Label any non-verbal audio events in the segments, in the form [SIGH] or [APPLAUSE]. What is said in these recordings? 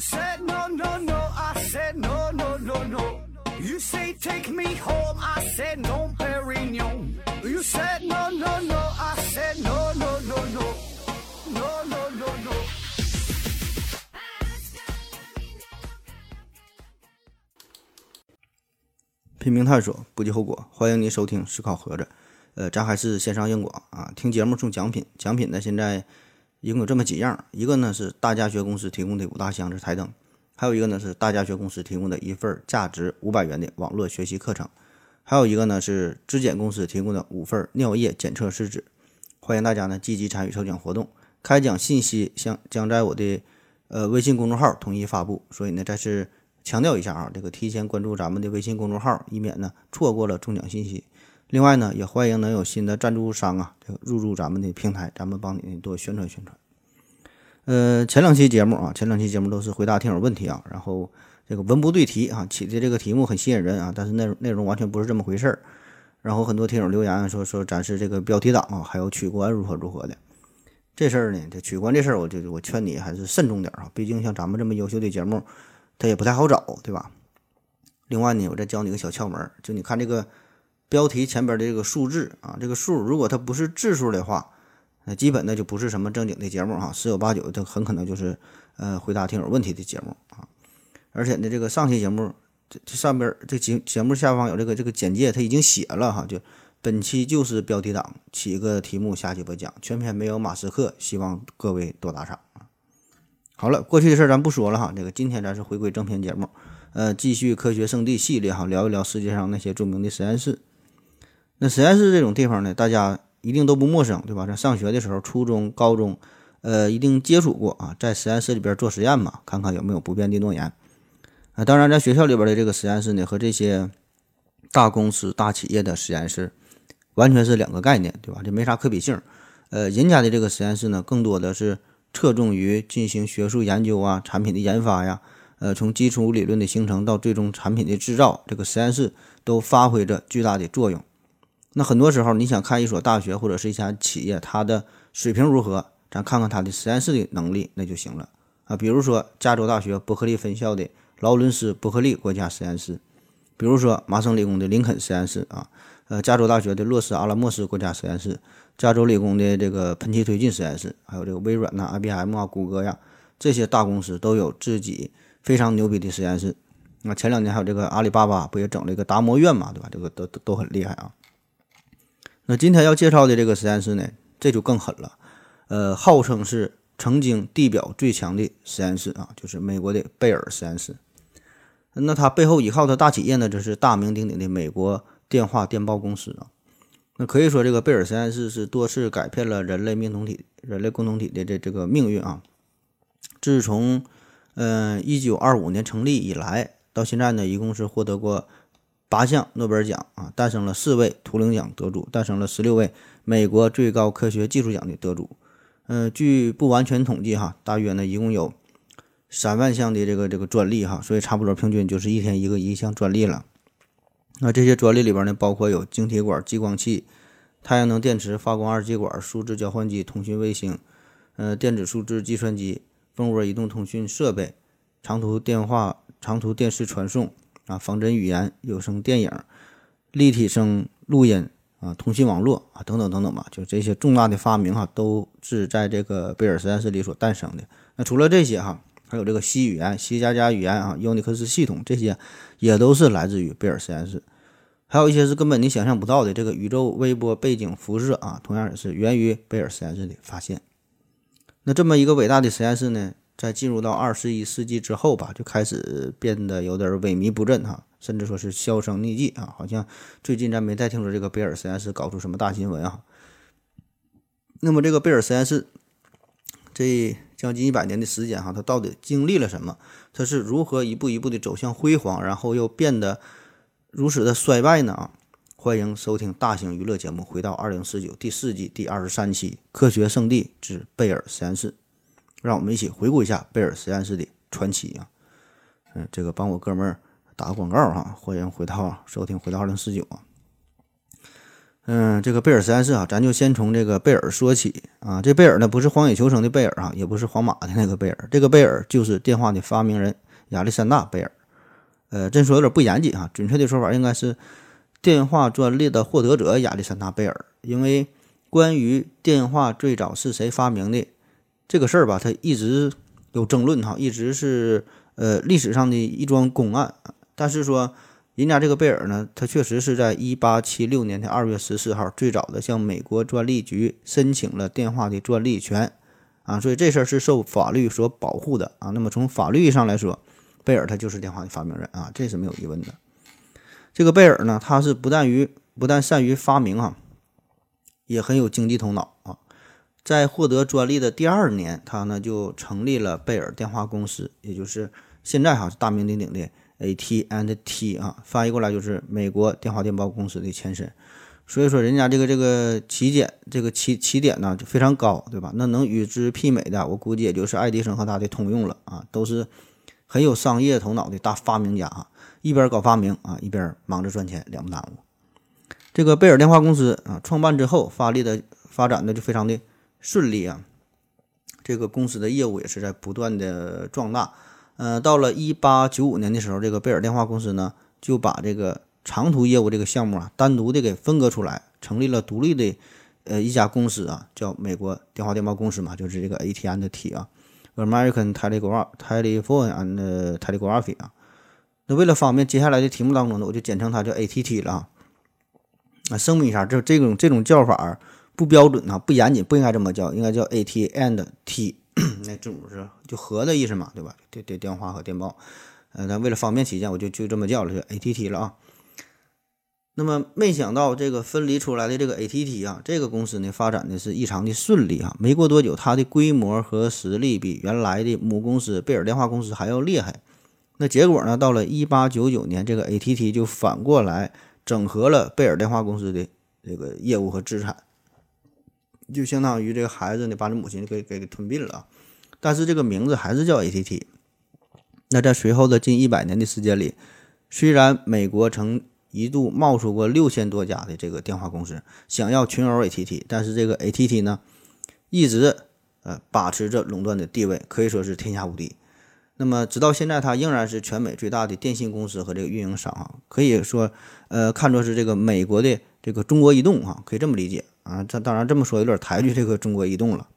said no no no, I said no no no no. You say take me home, I said no, Perignon. You said no no no, I said no no no no, no no no no. 拼命探索，不计后果。欢迎您收听《思考盒子》。呃，咱还是线上硬广啊，听节目送奖品。奖品呢，现在一共有这么几样，一个呢是大家学公司提供的五大箱子台灯，还有一个呢是大家学公司提供的一份价值五百元的网络学习课程，还有一个呢是质检公司提供的五份尿液检测试纸。欢迎大家呢积极参与抽奖活动，开奖信息将将在我的呃微信公众号统一发布，所以呢再次强调一下啊，这个提前关注咱们的微信公众号，以免呢错过了中奖信息。另外呢，也欢迎能有新的赞助商啊，这个入驻咱们的平台，咱们帮你多宣传宣传。呃，前两期节目啊，前两期节目都是回答听友问题啊，然后这个文不对题啊，起的这个题目很吸引人啊，但是内容内容完全不是这么回事儿。然后很多听友留言说说咱是这个标题党啊，还有取关如何如何的。这事儿呢，这取关这事儿，我就我劝你还是慎重点啊，毕竟像咱们这么优秀的节目，它也不太好找，对吧？另外呢，我再教你个小窍门，就你看这个。标题前边的这个数字啊，这个数如果它不是质数的话，那基本那就不是什么正经的节目哈，十有八九它很可能就是呃回答听友问题的节目啊。而且呢，这个上期节目这这上边这节节目下方有这个这个简介，它已经写了哈，就本期就是标题党，起个题目下期播讲，全篇没有马斯克，希望各位多打赏啊。好了，过去的事儿咱不说了哈，这个今天咱是回归正片节目，呃，继续科学圣地系列哈，聊一聊世界上那些著名的实验室。那实验室这种地方呢，大家一定都不陌生，对吧？在上学的时候，初中、高中，呃，一定接触过啊，在实验室里边做实验嘛，看看有没有不变的诺言。啊，当然，在学校里边的这个实验室呢，和这些大公司、大企业的实验室完全是两个概念，对吧？这没啥可比性。呃，人家的这个实验室呢，更多的是侧重于进行学术研究啊，产品的研发呀，呃，从基础理论的形成到最终产品的制造，这个实验室都发挥着巨大的作用。那很多时候，你想看一所大学或者是一家企业，它的水平如何，咱看看它的实验室的能力，那就行了啊。比如说，加州大学伯克利分校的劳伦斯·伯克利国家实验室，比如说麻省理工的林肯实验室啊，呃，加州大学的洛斯阿拉莫斯国家实验室，加州理工的这个喷气推进实验室，还有这个微软呐、IBM 啊、谷歌呀，这些大公司都有自己非常牛逼的实验室。那前两年还有这个阿里巴巴不也整了一个达摩院嘛，对吧？这个都都都很厉害啊。那今天要介绍的这个实验室呢，这就更狠了，呃，号称是曾经地表最强的实验室啊，就是美国的贝尔实验室。那它背后依靠的大企业呢，就是大名鼎鼎的美国电话电报公司啊。那可以说，这个贝尔实验室是多次改变了人类命同体、人类共同体的这这个命运啊。自从嗯一九二五年成立以来，到现在呢，一共是获得过。八项诺贝尔奖啊，诞生了四位图灵奖得主，诞生了十六位美国最高科学技术奖的得主。嗯，据不完全统计哈，大约呢一共有三万项的这个这个专利哈，所以差不多平均就是一天一个一项专利了。那这些专利里边呢，包括有晶体管激光器、太阳能电池发光二极管、数字交换机、通讯卫星、呃电子数字计算机、蜂窝移动通讯设备、长途电话、长途电视传送。啊，仿真语言、有声电影、立体声录音啊，通信网络啊，等等等等吧，就这些重大的发明哈，都是在这个贝尔实验室里所诞生的。那除了这些哈，还有这个 C 语言、C 加加语言啊，Unix 系统这些也都是来自于贝尔实验室。还有一些是根本你想象不到的，这个宇宙微波背景辐射啊，同样也是源于贝尔实验室的发现。那这么一个伟大的实验室呢？在进入到二十一世纪之后吧，就开始变得有点萎靡不振哈，甚至说是销声匿迹啊。好像最近咱没再听说这个贝尔实验室搞出什么大新闻啊。那么这个贝尔实验室这将近一百年的时间哈，它到底经历了什么？它是如何一步一步的走向辉煌，然后又变得如此的衰败呢？啊，欢迎收听大型娱乐节目《回到二零四九》第四季第二十三期《科学圣地之贝尔实验室》。让我们一起回顾一下贝尔实验室的传奇啊！嗯，这个帮我哥们儿打个广告哈，欢迎回到收听回到二零四九啊。嗯，这个贝尔实验室啊，咱就先从这个贝尔说起啊。这贝尔呢，不是荒野求生的贝尔啊，也不是皇马的那个贝尔，这个贝尔就是电话的发明人亚历山大贝尔。呃，这说有点不严谨啊，准确的说法应该是电话专利的获得者亚历山大贝尔。因为关于电话最早是谁发明的这个事儿吧，它一直有争论哈，一直是呃历史上的一桩公案。但是说。人家这个贝尔呢，他确实是在一八七六年的二月十四号最早的向美国专利局申请了电话的专利权，啊，所以这事儿是受法律所保护的啊。那么从法律上来说，贝尔他就是电话的发明人啊，这是没有疑问的。这个贝尔呢，他是不但于不但善于发明啊，也很有经济头脑啊。在获得专利的第二年，他呢就成立了贝尔电话公司，也就是现在哈大名鼎鼎的。atnt 啊，翻译过来就是美国电话电报公司的前身。所以说，人家这个这个起点，这个起起点呢就非常高，对吧？那能与之媲美的，我估计也就是爱迪生和他的通用了啊，都是很有商业头脑的大发明家啊，一边搞发明啊，一边忙着赚钱，两不耽误。这个贝尔电话公司啊，创办之后发力的发展的就非常的顺利啊，这个公司的业务也是在不断的壮大。呃，到了一八九五年的时候，这个贝尔电话公司呢就把这个长途业务这个项目啊单独的给分割出来，成立了独立的呃一家公司啊，叫美国电话电报公司嘛，就是这个 AT&T 啊，American Telegraph Telephone and Telegraphy 啊。那为了方便接下来的题目当中呢，我就简称它叫 ATT 了啊。啊，声明一下，这这种这种叫法不标准啊，不严谨，不应该这么叫，应该叫 A T and T。[CLEARS THROAT] 那字母是就和的意思嘛，对吧？电电电话和电报，呃，但为了方便起见，我就就这么叫了，就 ATT 了啊。那么没想到这个分离出来的这个 ATT 啊，这个公司呢发展的是异常的顺利啊。没过多久，它的规模和实力比原来的母公司贝尔电话公司还要厉害。那结果呢，到了1899年，这个 ATT 就反过来整合了贝尔电话公司的这个业务和资产。就相当于这个孩子呢，把你母亲给给给吞并了，但是这个名字还是叫 ATT。那在随后的近一百年的时间里，虽然美国曾一度冒出过六千多家的这个电话公司想要群殴 ATT，但是这个 ATT 呢，一直呃把持着垄断的地位，可以说是天下无敌。那么直到现在，它仍然是全美最大的电信公司和这个运营商啊，可以说呃看作是这个美国的这个中国移动啊，可以这么理解。啊，这当然这么说有点抬举这个中国移动了。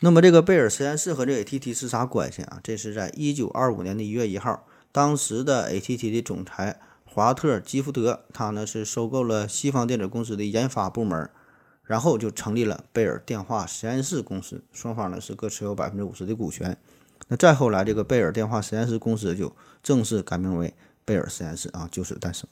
那么这个贝尔实验室和这 ATT 是啥关系啊？这是在一九二五年的一月一号，当时的 ATT 的总裁华特基福德，他呢是收购了西方电子公司的研发部门，然后就成立了贝尔电话实验室公司，双方呢是各持有百分之五十的股权。那再后来，这个贝尔电话实验室公司就正式改名为贝尔实验室啊，就此诞生。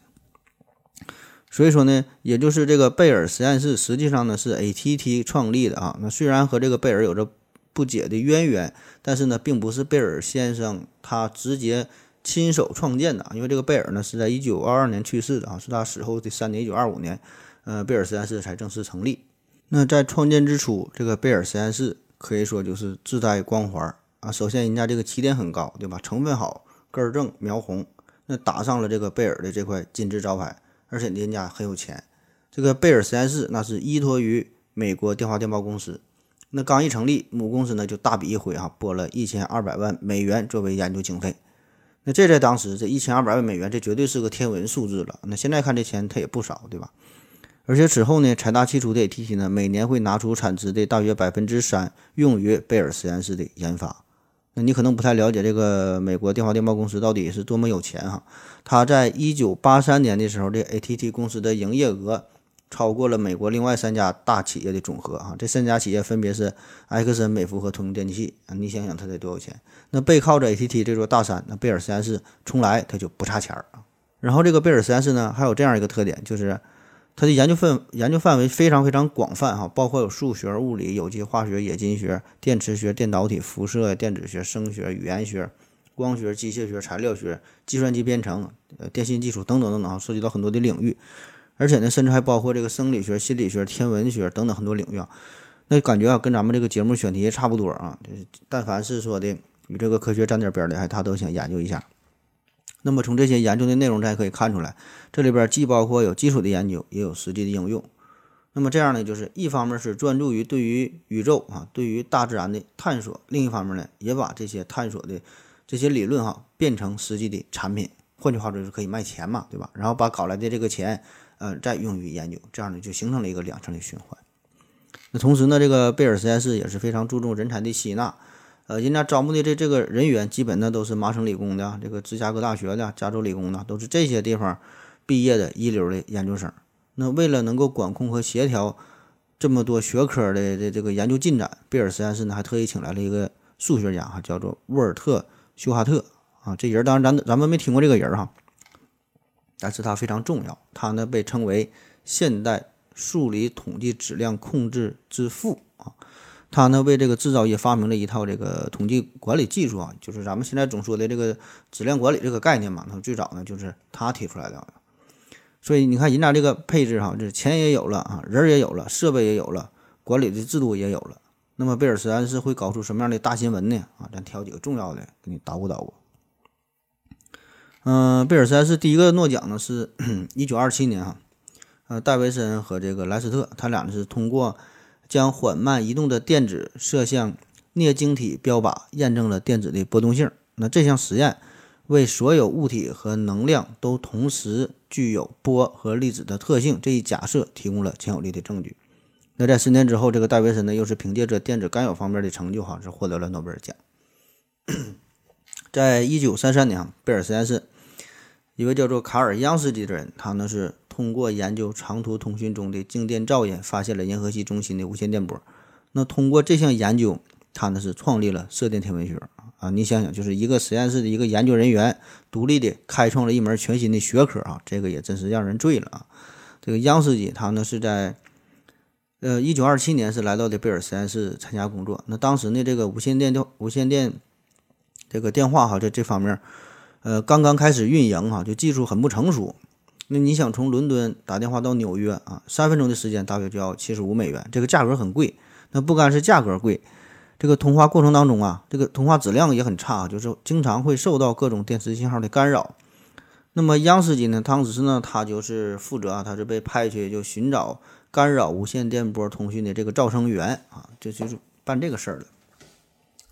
所以说呢，也就是这个贝尔实验室实际上呢是 ATT 创立的啊。那虽然和这个贝尔有着不解的渊源，但是呢，并不是贝尔先生他直接亲手创建的。因为这个贝尔呢是在一九二二年去世的啊，是他死后的三年，一九二五年，呃，贝尔实验室才正式成立。那在创建之初，这个贝尔实验室可以说就是自带光环啊。首先，人家这个起点很高，对吧？成分好，根正，苗红，那打上了这个贝尔的这块金字招牌。而且人家很有钱，这个贝尔实验室那是依托于美国电话电报公司，那刚一成立，母公司呢就大笔一挥啊，拨了一千二百万美元作为研究经费。那这在当时，这一千二百万美元，这绝对是个天文数字了。那现在看这钱，它也不少，对吧？而且此后呢，财大气粗的 ATT 呢，每年会拿出产值的大约百分之三用于贝尔实验室的研发。那你可能不太了解这个美国电话电报公司到底是多么有钱哈。他在一九八三年的时候，这 ATT 公司的营业额超过了美国另外三家大企业的总和啊。这三家企业分别是埃克森美孚和通用电气啊。你想想他得多有钱？那背靠着 ATT 这座大山，那贝尔实验室从来他就不差钱儿啊。然后这个贝尔实验室呢，还有这样一个特点，就是。它的研究范研究范围非常非常广泛哈，包括有数学、物理、有机化学、冶金学、电磁学、电导体、辐射、电子学、声学、语言学、光学、机械学、材料学、计算机编程、呃电信技术等等等等，涉及到很多的领域，而且呢，甚至还包括这个生理学、心理学、天文学等等很多领域啊。那感觉啊，跟咱们这个节目选题差不多啊，就是但凡是说的与这个科学沾点边的，还他都想研究一下。那么从这些研究的内容，咱可以看出来，这里边既包括有基础的研究，也有实际的应用。那么这样呢，就是一方面是专注于对于宇宙啊、对于大自然的探索，另一方面呢，也把这些探索的这些理论哈变成实际的产品。换句话说，就是可以卖钱嘛，对吧？然后把搞来的这个钱，呃，再用于研究，这样呢就形成了一个两层的循环。那同时呢，这个贝尔实验室也是非常注重人才的吸纳，呃，人家招募的这这个人员基本呢都是麻省理工的、这个芝加哥大学的、加州理工的，都是这些地方毕业的一流的研究生。那为了能够管控和协调这么多学科的这这个研究进展，贝尔实验室呢还特意请来了一个数学家哈，叫做沃尔特·休哈特啊。这人当然咱咱们没听过这个人哈，但是他非常重要，他呢被称为现代。数理统计质量控制之父啊，他呢为这个制造业发明了一套这个统计管理技术啊，就是咱们现在总说的这个质量管理这个概念嘛。那最早呢就是他提出来的。所以你看人家这个配置哈，这钱也有了啊，人也有了，设备也有了，管理的制度也有了。那么贝尔实验室会搞出什么样的大新闻呢？啊，咱挑几个重要的给你捣鼓捣鼓。嗯，贝尔实验室第一个诺奖呢是 [CLEARS THROAT] 一九二七年哈。呃，戴维森和这个莱斯特，他俩呢是通过将缓慢移动的电子射向镍晶体标靶，验证了电子的波动性。那这项实验为所有物体和能量都同时具有波和粒子的特性这一假设提供了强有力的证据。那在十年之后，这个戴维森呢又是凭借着电子干扰方面的成就，哈是获得了诺贝尔奖。[COUGHS] 在一九三三年，贝尔实验室一位叫做卡尔央斯基的人，他呢是。通过研究长途通讯中的静电噪音，发现了银河系中心的无线电波。那通过这项研究，他呢是创立了射电天文学啊！你想想，就是一个实验室的一个研究人员，独立的开创了一门全新的学科啊！这个也真是让人醉了啊！这个央斯基他呢是在呃一九二七年是来到的贝尔实验室参加工作。那当时呢，这个无线电电无线电这个电话哈，在这方面呃刚刚开始运营哈，就技术很不成熟。那你想从伦敦打电话到纽约啊，三分钟的时间大约就要七十五美元，这个价格很贵。那不干是价格贵，这个通话过程当中啊，这个通话质量也很差，就是经常会受到各种电磁信号的干扰。那么央视机呢，当时呢，他就是负责啊，他是被派去就寻找干扰无线电波通讯的这个噪声源啊，这就是办这个事儿的。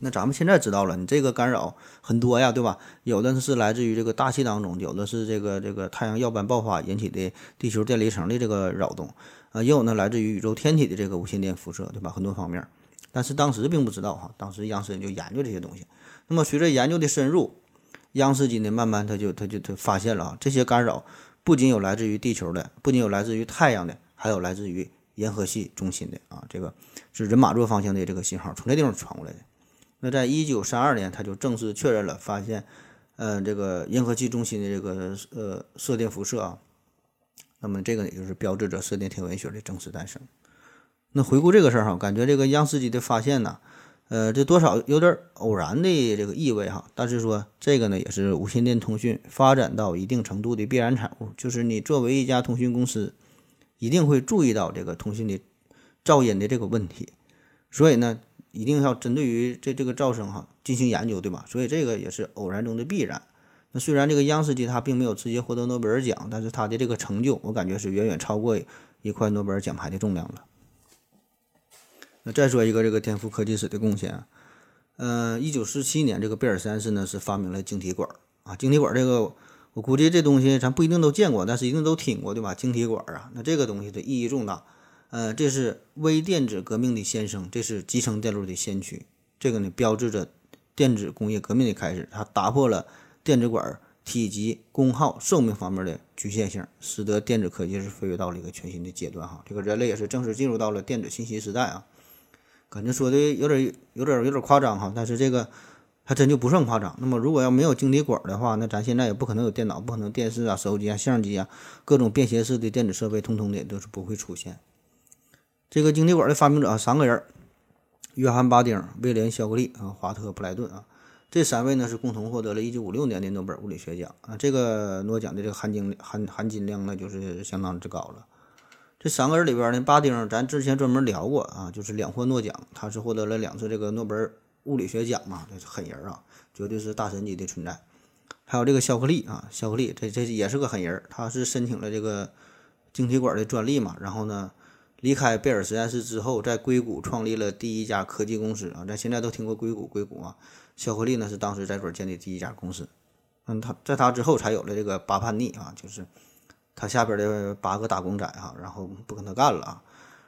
那咱们现在知道了，你这个干扰很多呀，对吧？有的是来自于这个大气当中，有的是这个这个太阳耀斑爆发引起的地球电离层的这个扰动，啊，也有呢来自于宇宙天体的这个无线电辐射，对吧？很多方面，但是当时并不知道哈，当时央视就研究这些东西。那么随着研究的深入，央视机呢慢慢他就他就他发现了啊，这些干扰不仅有来自于地球的，不仅有来自于太阳的，还有来自于银河系中心的啊，这个是人马座方向的这个信号从这地方传过来的。那在一九三二年，他就正式确认了，发现，呃，这个银河系中心的这个呃射电辐射啊，那么这个也就是标志着射电天文学的正式诞生。那回顾这个事儿哈，感觉这个央视机的发现呢，呃，这多少有点偶然的这个意味哈。但是说这个呢，也是无线电通讯发展到一定程度的必然产物，就是你作为一家通讯公司，一定会注意到这个通讯的噪音的这个问题，所以呢。一定要针对于这这个噪声哈进行研究，对吧？所以这个也是偶然中的必然。那虽然这个央视机它并没有直接获得诺贝尔奖，但是它的这个成就，我感觉是远远超过一块诺贝尔奖牌的重量了。那再说一个这个天赋科技史的贡献，呃，一九四七年这个贝尔三世呢是发明了晶体管啊，晶体管这个我估计这东西咱不一定都见过，但是一定都听过，对吧？晶体管啊，那这个东西的意义重大。呃，这是微电子革命的先声，这是集成电路的先驱。这个呢，标志着电子工业革命的开始。它打破了电子管体积、功耗、寿命方面的局限性，使得电子科技是飞跃到了一个全新的阶段。哈，这个人类也是正式进入到了电子信息时代啊。感觉说的有点、有点、有点夸张哈，但是这个还真就不算夸张。那么，如果要没有晶体管的话，那咱现在也不可能有电脑，不可能电视啊、手机啊、相机啊，各种便携式的电子设备，通通的都是不会出现。这个晶体管的发明者啊，三个人：约翰·巴丁、威廉·肖克利啊、华特·布莱顿啊。这三位呢是共同获得了一九五六年的诺贝尔物理学奖啊。这个诺奖的这个含金含含金量呢，就是相当之高了。这三个人里边呢，巴丁咱之前专门聊过啊，就是两获诺奖，他是获得了两次这个诺贝尔物理学奖嘛，这是狠人啊，绝对是大神级的存在。还有这个肖克利啊，肖克利这这也是个狠人，他是申请了这个晶体管的专利嘛，然后呢。离开贝尔实验室之后，在硅谷创立了第一家科技公司啊，咱现在都听过硅谷，硅谷啊，肖克利呢是当时在这儿建立第一家公司。嗯，他在他之后才有了这个八叛逆啊，就是他下边的八个打工仔哈，然后不跟他干了啊，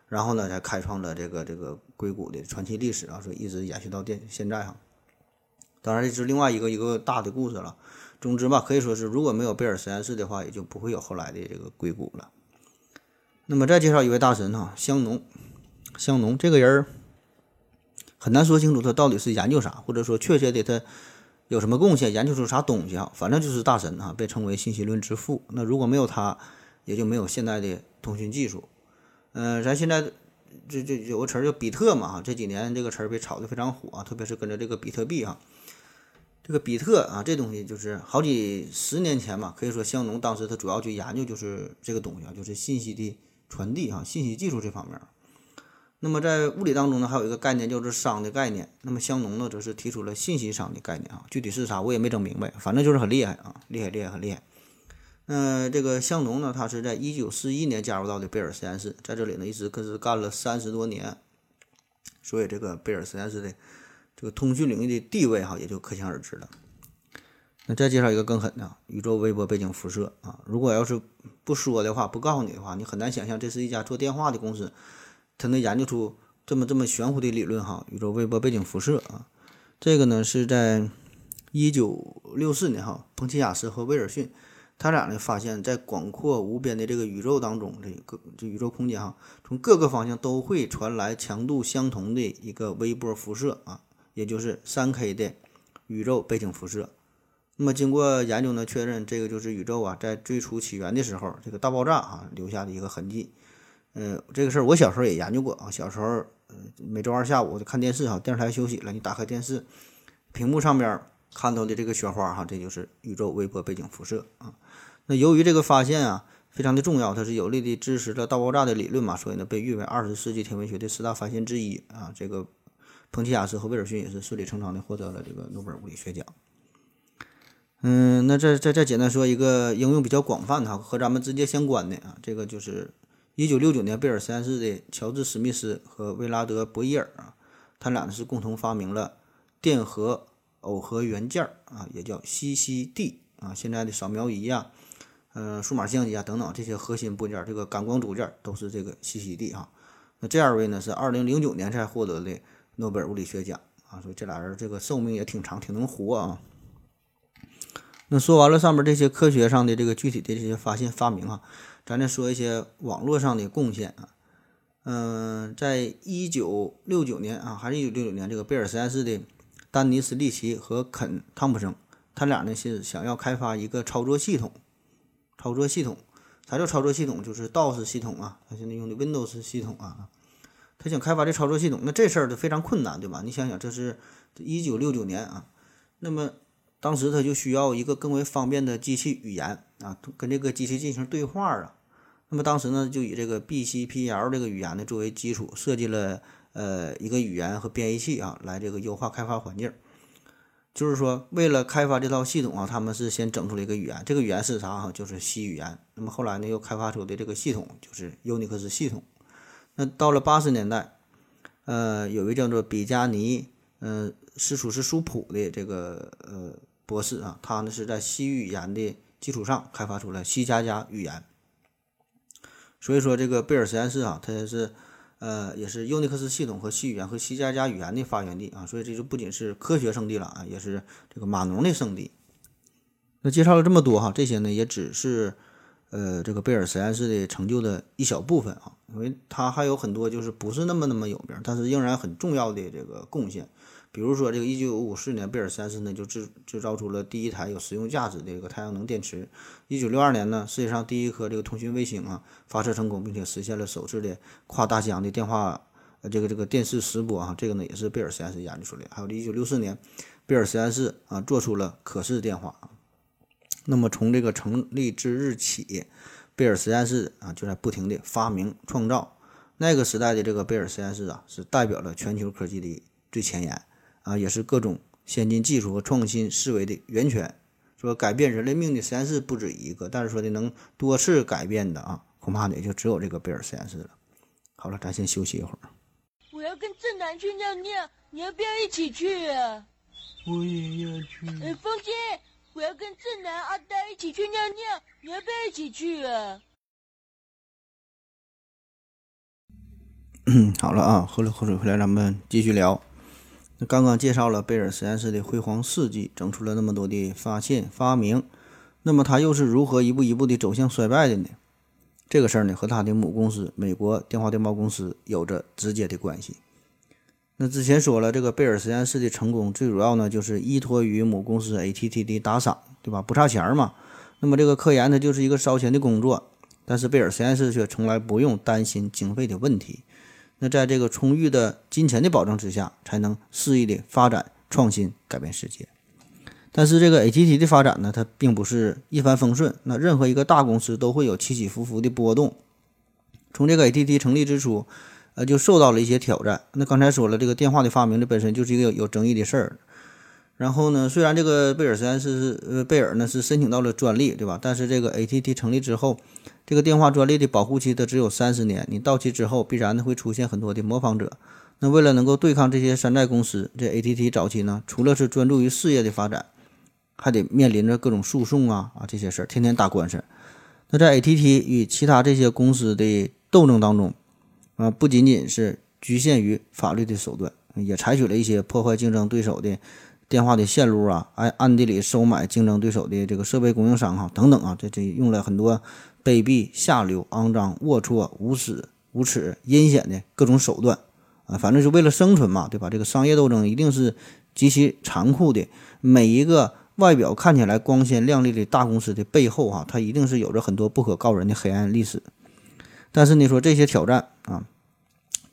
然后呢才开创了这个这个硅谷的传奇历史啊，所以一直延续到现现在哈。当然这是另外一个一个大的故事了。总之吧，可以说是如果没有贝尔实验室的话，也就不会有后来的这个硅谷了。那么再介绍一位大神哈，香农。香农这个人儿很难说清楚他到底是研究啥，或者说确切的他有什么贡献，研究出啥东西啊？反正就是大神啊，被称为信息论之父。那如果没有他，也就没有现在的通讯技术。嗯，咱现在这这有个词儿叫比特嘛，这几年这个词儿被炒得非常火啊，特别是跟着这个比特币哈。这个比特啊，这东西就是好几十年前嘛，可以说香农当时他主要去研究就是这个东西啊，就是信息的传递哈，信息技术这方面。那么在物理当中呢，还有一个概念叫做熵的概念。那么香农呢，则是提出了信息熵的概念啊，具体是啥我也没整明白，反正就是很厉害啊，厉害厉害很厉害。那，这个香农呢，他是在一九四一年加入到的贝尔实验室，在这里呢一直可是干了三十多年，所以这个贝尔实验室的。这个通讯领域的地位哈，也就可想而知了。再介绍一个更狠的宇宙微波背景辐射啊！如果要是不说的话，不告诉你的话，你很难想象这是一家做电话的公司，它能研究出这么这么玄乎的理论哈。宇宙微波背景辐射啊，这个呢是在一九六四年哈，彭齐亚斯和威尔逊他俩呢发现，在广阔无边的这个宇宙当中，这个这宇宙空间哈，从各个方向都会传来强度相同的一个微波辐射啊。也就是三 K 的宇宙背景辐射。那么经过研究呢，确认这个就是宇宙啊在最初起源的时候这个大爆炸啊留下的一个痕迹。呃，这个事儿我小时候也研究过啊。小时候，每周二下午就看电视哈，电视台休息了，你打开电视，屏幕上边看到的这个雪花哈，这就是宇宙微波背景辐射啊。那由于这个发现啊非常的重要，它是有力的支持了大爆炸的理论嘛，所以呢被誉为二十世纪天文学的十大发现之一啊。这个。彭齐亚斯和威尔逊也是顺理成章的获得了这个诺贝尔物理学奖。嗯，那再再再简单说一个应用比较广泛的哈，和咱们直接相关的啊，这个就是一九六九年贝尔实验室的乔治·史密斯和威拉德·博伊尔啊，他俩呢是共同发明了电荷耦合元件啊，也叫 CCD 啊，现在的扫描仪啊，呃，数码相机啊等等这些核心部件，这个感光组件都是这个 CCD 哈。那这二位呢是二零零九年才获得的。诺贝尔物理学奖啊，所以这俩人这个寿命也挺长，挺能活啊。那说完了上面这些科学上的这个具体的这些发现发明啊，咱再说一些网络上的贡献啊。嗯，在一九六九年啊，还是一九六九年，这个贝尔实验室的丹尼斯利奇和肯汤普森，他俩呢是想要开发一个操作系统。操作系统，啥叫操作系统？就是 DOS 系统啊，他现在用的 Windows 系统啊。他想开发这操作系统，那这事儿就非常困难，对吧？你想想，这是一九六九年啊，那么当时他就需要一个更为方便的机器语言啊，跟这个机器进行对话啊。那么当时呢，就以这个 BCPL 这个语言呢作为基础，设计了呃一个语言和编译器啊，来这个优化开发环境。就是说，为了开发这套系统啊，他们是先整出了一个语言，这个语言是啥啊？就是 C 语言。那么后来呢，又开发出的这个系统就是 Unix 系统。那到了八十年代，呃，有一位叫做比加尼，嗯，是楚斯苏普的这个呃博士啊，他呢是在 C 语言的基础上开发出了 C 加加语言。所以说，这个贝尔实验室啊，它也是呃也是 Unix 系统和 C 语言和 C 加加语言的发源地啊。所以这就不仅是科学圣地了啊，也是这个码农的圣地。那介绍了这么多哈，这些呢也只是。呃，这个贝尔实验室的成就的一小部分啊，因为它还有很多就是不是那么那么有名，但是仍然很重要的这个贡献。比如说，这个一九五四年，贝尔实验室呢就制制造出了第一台有实用价值的这个太阳能电池。一九六二年呢，世界上第一颗这个通讯卫星啊发射成功，并且实现了首次的跨大西洋的电话呃这个这个电视直播啊，这个呢也是贝尔实验室研究出来。还有一九六四年，贝尔实验室啊做出了可视电话。那么从这个成立之日起，贝尔实验室啊就在不停的发明创造。那个时代的这个贝尔实验室啊，是代表了全球科技的最前沿啊，也是各种先进技术和创新思维的源泉。说改变人类命的实验室不止一个，但是说的能多次改变的啊，恐怕也就只有这个贝尔实验室了。好了，咱先休息一会儿。我要跟正南去尿尿，你要不要一起去啊？我也要去。哎，风姐，我要跟正南、阿呆一起去尿尿，你要不要一起去啊？嗯，好了啊，喝了口水回来，咱们继续聊。刚刚介绍了贝尔实验室的辉煌事迹，整出了那么多的发现发明，那么他又是如何一步一步的走向衰败的呢？这个事儿呢，和他的母公司美国电话电报公司有着直接的关系。那之前说了，这个贝尔实验室的成功，最主要呢就是依托于母公司 AT&T 的打赏，对吧？不差钱嘛。那么这个科研它就是一个烧钱的工作，但是贝尔实验室却从来不用担心经费的问题。那在这个充裕的金钱的保证之下，才能肆意的发展、创新、改变世界。但是这个 AT&T 的发展呢，它并不是一帆风顺。那任何一个大公司都会有起起伏伏的波动。从这个 AT&T 成立之初，呃，就受到了一些挑战。那刚才说了，这个电话的发明，这本身就是一个有争议的事儿。然后呢，虽然这个贝尔实验室是呃贝尔呢是申请到了专利，对吧？但是这个 AT&T 成立之后，这个电话专利的保护期它只有三十年，你到期之后必然呢会出现很多的模仿者。那为了能够对抗这些山寨公司，这 AT&T 早期呢，除了是专注于事业的发展，还得面临着各种诉讼啊啊这些事儿，天天打官司。那在 AT&T 与其他这些公司的斗争当中，啊，不仅仅是局限于法律的手段，也采取了一些破坏竞争对手的电话的线路啊，暗暗地里收买竞争对手的这个设备供应商哈等等啊，这这用了很多卑鄙、下流、肮脏、龌龊、无耻、无耻、阴险的各种手段啊，反正是为了生存嘛，对吧？这个商业斗争一定是极其残酷的，每一个外表看起来光鲜亮丽的大公司的背后哈，它一定是有着很多不可告人的黑暗历史。但是你说这些挑战啊，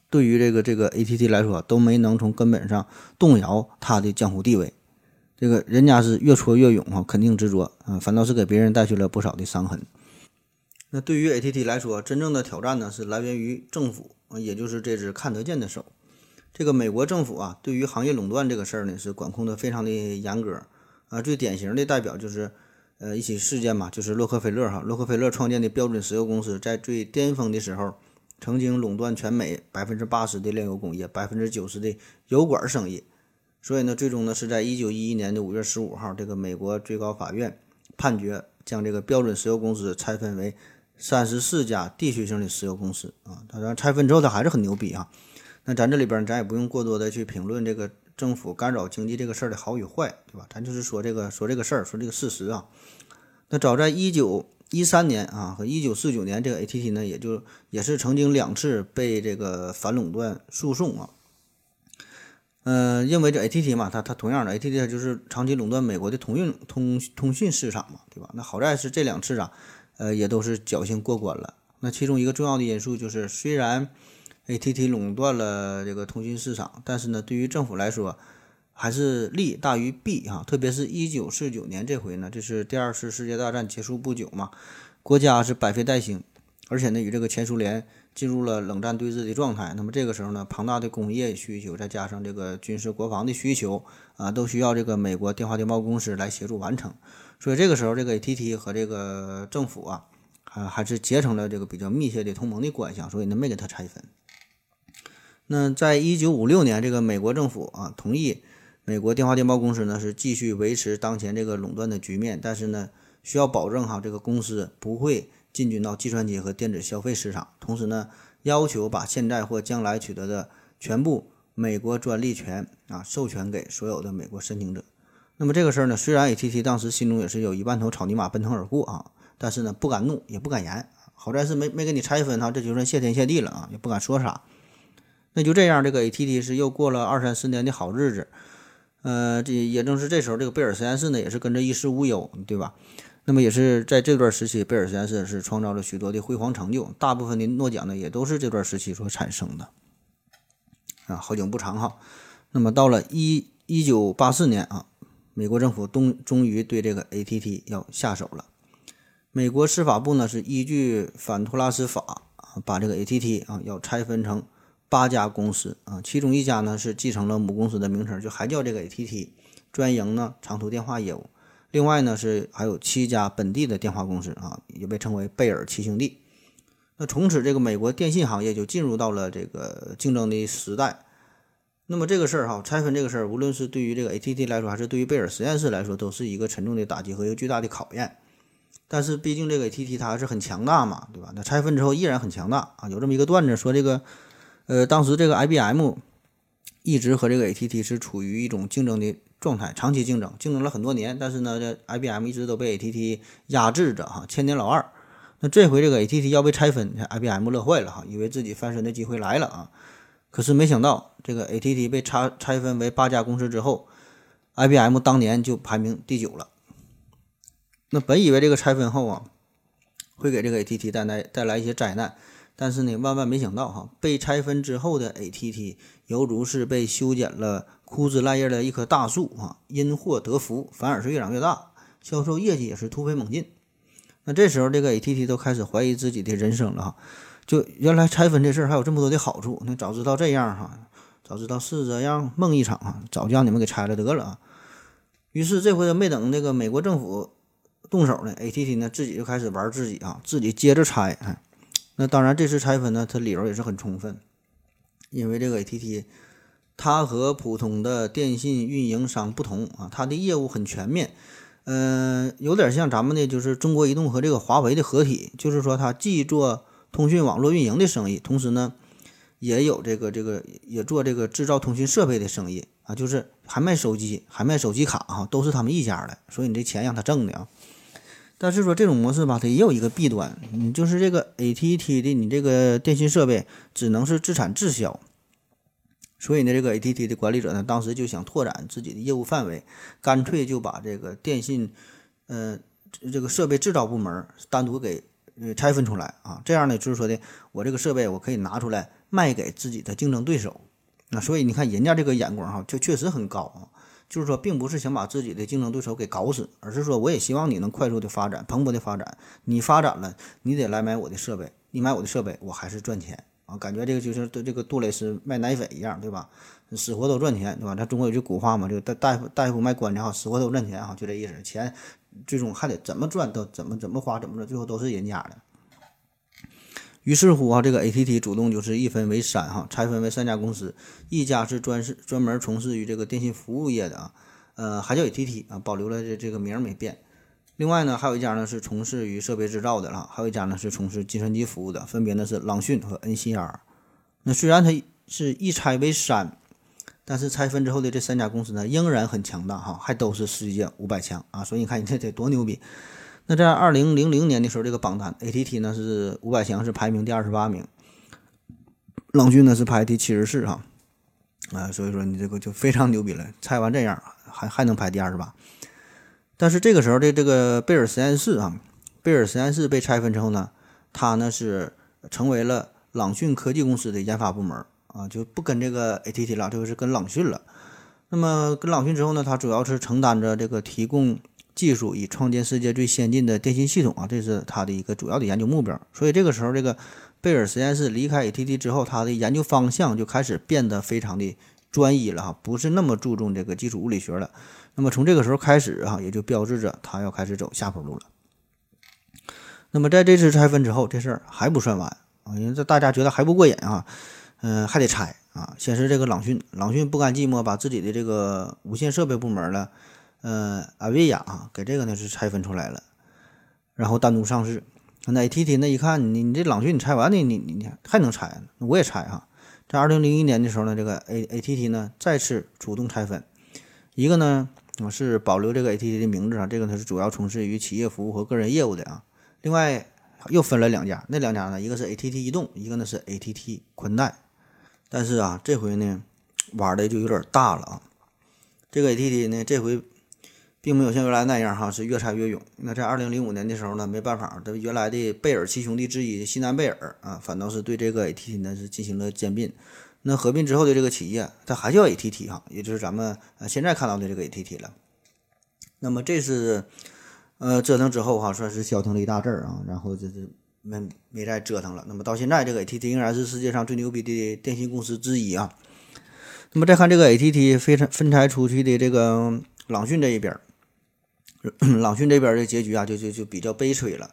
对于这个这个 AT&T 来说都没能从根本上动摇他的江湖地位。这个人家是越挫越勇啊，肯定执着啊，反倒是给别人带去了不少的伤痕。那对于 AT&T 来说，真正的挑战呢是来源于政府，也就是这只看得见的手。这个美国政府啊，对于行业垄断这个事儿呢，是管控的非常的严格啊。最典型的代表就是，呃，一起事件嘛，就是洛克菲勒哈，洛克菲勒创建的标准石油公司在最巅峰的时候，曾经垄断全美百分之八十的炼油工业，百分之九十的油管生意。所以呢，最终呢是在一九一一年的五月十五号，这个美国最高法院判决将这个标准石油公司拆分为三十四家地区性的石油公司啊。当然，拆分之后它还是很牛逼啊。那咱这里边咱也不用过多的去评论这个政府干扰经济这个事儿的好与坏，对吧？咱就是说这个说这个事儿，说这个事实啊。那早在一九一三年啊和一九四九年，这个 AT&T 呢也就也是曾经两次被这个反垄断诉讼啊。嗯，因为这 AT&T 嘛，它它同样的 AT&T 就是长期垄断美国的通运通通讯市场嘛，对吧？那好在是这两次啊，呃，也都是侥幸过关了。那其中一个重要的因素就是，虽然 AT&T 垄断了这个通讯市场，但是呢，对于政府来说还是利大于弊哈。特别是一九四九年这回呢，这是第二次世界大战结束不久嘛，国家是百废待兴，而且呢，与这个前苏联。进入了冷战对峙的状态，那么这个时候呢，庞大的工业需求再加上这个军事国防的需求啊，都需要这个美国电话电报公司来协助完成。所以这个时候，这个 AT&T 和这个政府啊，啊还是结成了这个比较密切的同盟的关系，所以呢没给他拆分。那在一九五六年，这个美国政府啊同意美国电话电报公司呢是继续维持当前这个垄断的局面，但是呢需要保证哈这个公司不会。进军到计算机和电子消费市场，同时呢，要求把现在或将来取得的全部美国专利权啊授权给所有的美国申请者。那么这个事儿呢，虽然 AT&T 当时心中也是有一万头草泥马奔腾而过啊，但是呢，不敢怒也不敢言。好在是没没给你拆分哈，这就算谢天谢地了啊，也不敢说啥。那就这样，这个 AT&T 是又过了二三十年的好日子。呃，这也正是这时候，这个贝尔实验室呢，也是跟着衣食无忧，对吧？那么也是在这段时期，贝尔实验室是创造了许多的辉煌成就，大部分的诺奖呢也都是这段时期所产生的。啊，好景不长哈。那么到了一一九八四年啊，美国政府终终于对这个 AT&T 要下手了。美国司法部呢是依据反托拉斯法，把这个 AT&T 啊要拆分成八家公司啊，其中一家呢是继承了母公司的名称，就还叫这个 AT&T，专营呢长途电话业务。另外呢是还有七家本地的电话公司啊，也被称为贝尔七兄弟。那从此这个美国电信行业就进入到了这个竞争的时代。那么这个事儿哈，拆分这个事儿，无论是对于这个 AT&T 来说，还是对于贝尔实验室来说，都是一个沉重的打击和一个巨大的考验。但是毕竟这个 AT&T 它是很强大嘛，对吧？那拆分之后依然很强大啊。有这么一个段子说，这个呃，当时这个 IBM 一直和这个 AT&T 是处于一种竞争的状态，长期竞争，竞争了很多年。但是呢，这 IBM 一直都被 AT&T 压制着哈，千年老二。那这回这个 AT&T 要被拆分，IBM 乐坏了哈，以为自己翻身的机会来了啊。可是没想到，这个 AT&T 被拆拆分为八家公司之后，IBM 当年就排名第九了。那本以为这个拆分后啊，会给这个 AT&T 带来带来一些灾难，但是呢，万万没想到哈，被拆分之后的 AT&T 犹如是被修剪了枯枝烂叶的一棵大树啊，因祸得福，反而是越长越大，销售业绩也是突飞猛进。那这时候，这个 AT&T 都开始怀疑自己的人生了哈。就原来拆分这事儿还有这么多的好处，那早知道这样哈，早知道是这样梦一场啊，早就让你们给拆了得了啊。于是这回没等那个美国政府动手呢，AT&T 呢自己就开始玩自己啊，自己接着拆。那当然这次拆分呢，它理由也是很充分，因为这个 AT&T 它和普通的电信运营商不同啊，它的业务很全面，嗯，有点像咱们的就是中国移动和这个华为的合体，就是说它既做通讯网络运营的生意，同时呢，也有这个这个也做这个制造通讯设备的生意啊，就是还卖手机，还卖手机卡哈，都是他们一家的，所以你这钱让他挣的啊。但是说这种模式吧，它也有一个弊端，你就是这个 AT&T 的你这个电信设备只能是自产自销，所以呢，这个 AT&T 的管理者呢，当时就想拓展自己的业务范围，干脆就把这个电信，呃，这个设备制造部门单独给。拆分出来啊，这样呢，就是说的，我这个设备我可以拿出来卖给自己的竞争对手，那所以你看人家这个眼光哈，就确实很高啊，就是说，并不是想把自己的竞争对手给搞死，而是说，我也希望你能快速的发展，蓬勃的发展。你发展了，你得来买我的设备，你买我的设备，我还是赚钱啊。感觉这个就是对这个杜蕾斯卖奶粉一样，对吧？死活都赚钱，对吧？咱中国有句古话嘛，就大大夫大夫卖棺材哈，死活都赚钱哈，就这意思，钱。最终还得怎么赚都怎么怎么花怎么赚，最后都是人家的。于是乎啊，这个 AT&T 主动就是一分为三哈，拆分为三家公司，一家是专是专门从事于这个电信服务业的啊，呃，还叫 AT&T 啊，保留了这这个名没变。另外呢，还有一家呢是从事于设备制造的了，还有一家呢是从事计算机服务的，分别呢是朗讯和 NCR。那虽然它是一拆为三。但是拆分之后的这三家公司呢，仍然很强大哈，还都是世界五百强啊，所以你看你这得多牛逼。那在二零零零年的时候，这个榜单 ATT 呢是五百强是排名第二十八名，朗讯呢是排第七十四哈，啊，所以说你这个就非常牛逼了，拆完这样还还能排第二十八。但是这个时候的这个贝尔实验室啊，贝尔实验室被拆分之后呢，它呢是成为了朗讯科技公司的研发部门。啊，就不跟这个 AT&T 了，这个是跟朗讯了。那么跟朗讯之后呢，它主要是承担着这个提供技术，以创建世界最先进的电信系统啊，这是他的一个主要的研究目标。所以这个时候，这个贝尔实验室离开 AT&T 之后，他的研究方向就开始变得非常的专一了哈，不是那么注重这个基础物理学了。那么从这个时候开始哈，也就标志着他要开始走下坡路了。那么在这次拆分之后，这事儿还不算完啊，因为这大家觉得还不过瘾啊。嗯，还得拆啊！先是这个朗讯，朗讯不甘寂寞，把自己的这个无线设备部门呢，呃，阿维亚啊，给这个呢是拆分出来了，然后单独上市。那 AT&T 那一看，你你这朗讯你拆完你你你还能拆？我也拆哈。在二零零一年的时候呢，这个 A AT&T 呢再次主动拆分，一个呢我是保留这个 AT&T 的名字啊，这个呢是主要从事于企业服务和个人业务的啊。另外又分了两家，那两家呢，一个是 AT&T 移动，一个呢是 AT&T 宽带。但是啊，这回呢，玩的就有点大了啊。这个 AT&T 呢，这回并没有像原来那样哈，是越拆越勇。那在二零零五年的时候呢，没办法，这原来的贝尔七兄弟之一西南贝尔啊，反倒是对这个 AT&T 呢是进行了兼并。那合并之后的这个企业，它还叫 AT&T 哈，也就是咱们呃现在看到的这个 AT&T 了。那么这是呃折腾之后哈，算是消停了一大阵儿啊，然后就是。没没再折腾了。那么到现在，这个 AT&T 仍然是世界上最牛逼的电信公司之一啊。那么再看这个 AT&T 分拆分拆出去的这个朗讯这一边，[CLEARS THROAT] 朗讯这边的结局啊，就就就比较悲催了。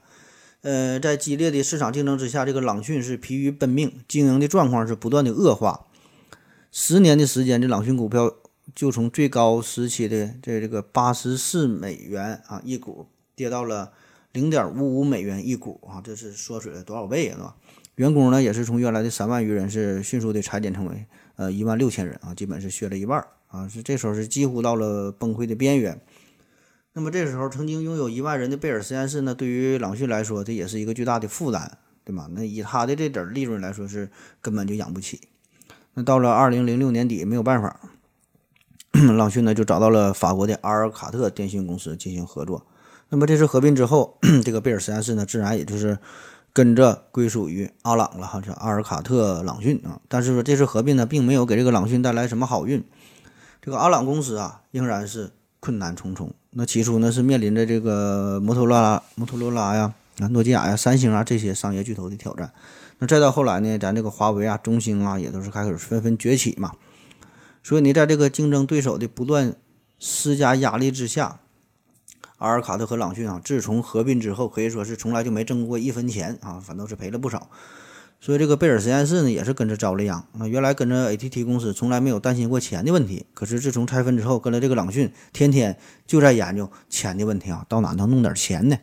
呃，在激烈的市场竞争之下，这个朗讯是疲于奔命，经营的状况是不断的恶化。十年的时间，这朗讯股票就从最高时期的这这个八十四美元啊一股，跌到了零点五五美元一股啊，这是缩水了多少倍啊？是吧？员工呢也是从原来的三万余人是迅速的裁减成为呃一万六千人啊，基本是削了一半啊，是这时候是几乎到了崩溃的边缘。那么这时候，曾经拥有一万人的贝尔实验室呢，对于朗讯来说，这也是一个巨大的负担，对吧？那以他的这点利润来说，是根本就养不起。那到了二零零六年底，没有办法，[CLEARS THROAT] 朗讯呢就找到了法国的阿尔卡特电讯公司进行合作。那么这次合并之后，[CLEARS THROAT] 这个贝尔实验室呢，自然也就是跟着归属于阿朗了哈，叫阿尔卡特朗讯啊。但是说这次合并呢，并没有给这个朗讯带来什么好运，这个阿朗公司啊，仍然是困难重重。那起初呢是面临着这个摩托罗拉、摩托罗拉呀、啊诺基亚呀、三星啊这些商业巨头的挑战。那再到后来呢，咱这个华为啊、中兴啊也都是开始纷纷崛起嘛。所以你在这个竞争对手的不断施加压力之下，阿尔卡特和朗讯啊，自从合并之后，可以说是从来就没挣过一分钱啊，反倒是赔了不少。所以这个贝尔实验室呢，也是跟着遭了殃。那原来跟着 ATT 公司，从来没有担心过钱的问题。可是自从拆分之后，跟了这个朗讯，天天就在研究钱的问题啊，到哪能弄点钱呢？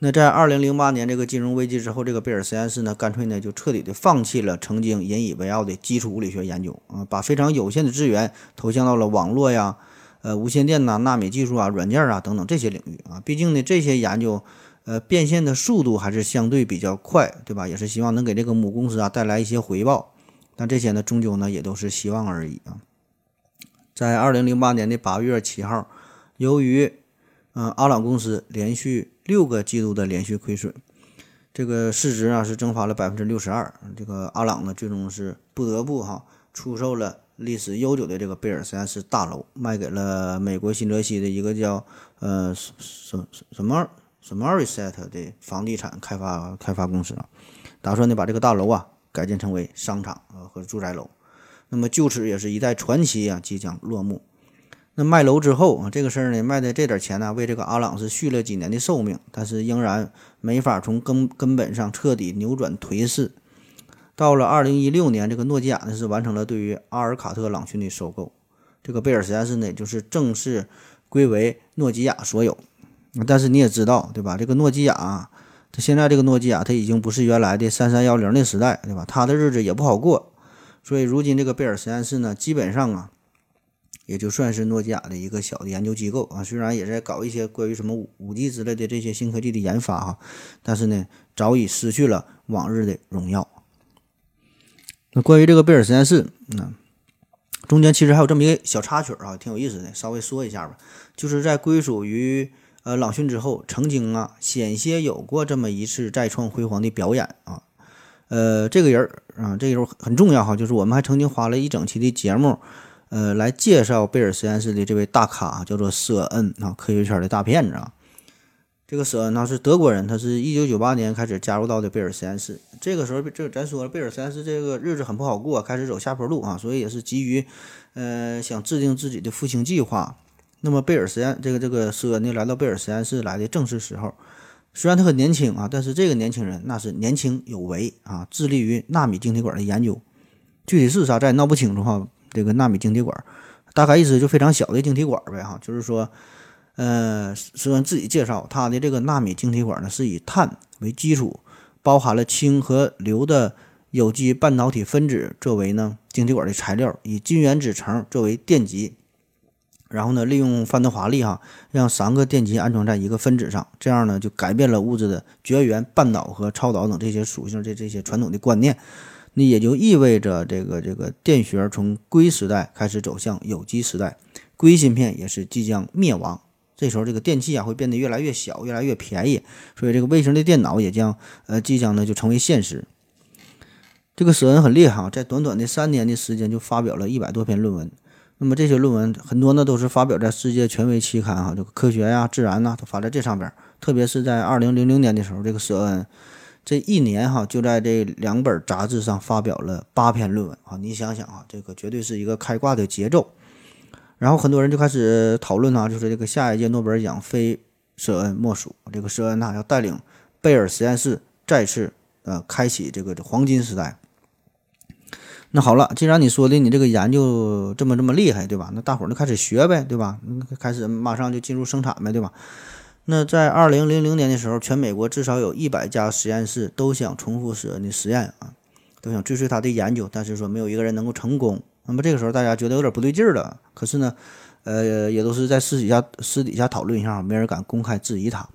那在二零零八年这个金融危机之后，这个贝尔实验室呢，干脆呢就彻底的放弃了曾经引以为傲的基础物理学研究啊，把非常有限的资源投向到了网络呀、呃无线电呐、纳米技术啊、软件啊等等这些领域啊。毕竟呢，这些研究。呃，变现的速度还是相对比较快，对吧？也是希望能给这个母公司啊带来一些回报，但这些呢，终究呢也都是希望而已啊。在二零零八年的八月七号，由于嗯阿朗公司连续六个季度的连续亏损，这个市值啊是蒸发了百分之六十二，这个阿朗呢最终是不得不哈出售了历史悠久的这个贝尔实验室大楼，卖给了美国新泽西的一个叫呃什什什么。什么 reset 的房地产开发开发公司啊，打算呢把这个大楼啊改建成为商场啊和住宅楼，那么就此也是一代传奇啊即将落幕。那卖楼之后啊，这个事儿呢卖的这点钱呢，为这个阿朗是续了几年的寿命，但是仍然没法从根根本上彻底扭转颓势。到了二零一六年，这个诺基亚呢是完成了对于阿尔卡特朗讯的收购，这个贝尔实验室呢就是正式归为诺基亚所有。但是你也知道，对吧？这个诺基亚，它现在这个诺基亚，它已经不是原来的三三幺零的时代，对吧？它的日子也不好过，所以如今这个贝尔实验室呢，基本上啊，也就算是诺基亚的一个小的研究机构啊。虽然也在搞一些关于什么五五 G 之类的这些新科技的研发哈，但是呢，早已失去了往日的荣耀。那关于这个贝尔实验室，嗯，中间其实还有这么一个小插曲啊，挺有意思的，稍微说一下吧，就是在归属于。呃，朗讯之后，曾经啊，险些有过这么一次再创辉煌的表演啊。呃，这个人儿啊，这个人很重要哈，就是我们还曾经花了一整期的节目，呃，来介绍贝尔实验室的这位大咖，叫做舍恩啊，科学圈的大骗子啊。这个舍恩他是德国人，他是一九九八年开始加入到的贝尔实验室。这个时候，这咱说了，贝尔实验室这个日子很不好过，开始走下坡路啊，所以也是急于呃想制定自己的复兴计划。那么贝尔实验这个这个舍恩呢，来到贝尔实验室来的正是时候。虽然他很年轻啊，但是这个年轻人那是年轻有为啊，致力于纳米晶体管的研究。具体是啥咱也闹不清楚哈。这个纳米晶体管，大概意思就非常小的晶体管呗哈。就是说，呃，舍恩自己介绍，他的这个纳米晶体管呢是以碳为基础，包含了氢和硫的有机半导体分子作为呢晶体管的材料，以金原子层作为电极。然后呢，利用范德华力哈，让三个电极安装在一个分子上，这样呢就改变了物质的绝缘、半导和超导等这些属性，这这些传统的观念。那也就意味着这个这个电学从硅时代开始走向有机时代，硅芯片也是即将灭亡。这时候这个电器啊会变得越来越小，越来越便宜，所以这个微型的电脑也将呃即将呢就成为现实。这个舍恩很厉害啊，在短短的三年的时间就发表了一百多篇论文。那么这些论文很多呢，都是发表在世界权威期刊哈，这个科学呀、自然呐，都发在这上边。特别是在二零零零年的时候，这个舍恩这一年哈，就在这两本杂志上发表了八篇论文啊。你想想啊，这个绝对是一个开挂的节奏。然后很多人就开始讨论啊，就是这个下一届诺贝尔奖非舍恩莫属。这个舍恩呐，要带领贝尔实验室再次呃开启这个黄金时代。那好了，既然你说的你这个研究这么这么厉害，对吧？那大伙儿就开始学呗，对吧？开始马上就进入生产呗，对吧？那在二零零零年的时候，全美国至少有一百家实验室都想重复史恩的实验啊，都想追随他的研究，但是说没有一个人能够成功。那么这个时候大家觉得有点不对劲儿了，可是呢，呃，也都是在私底下私底下讨论一下，没人敢公开质疑他。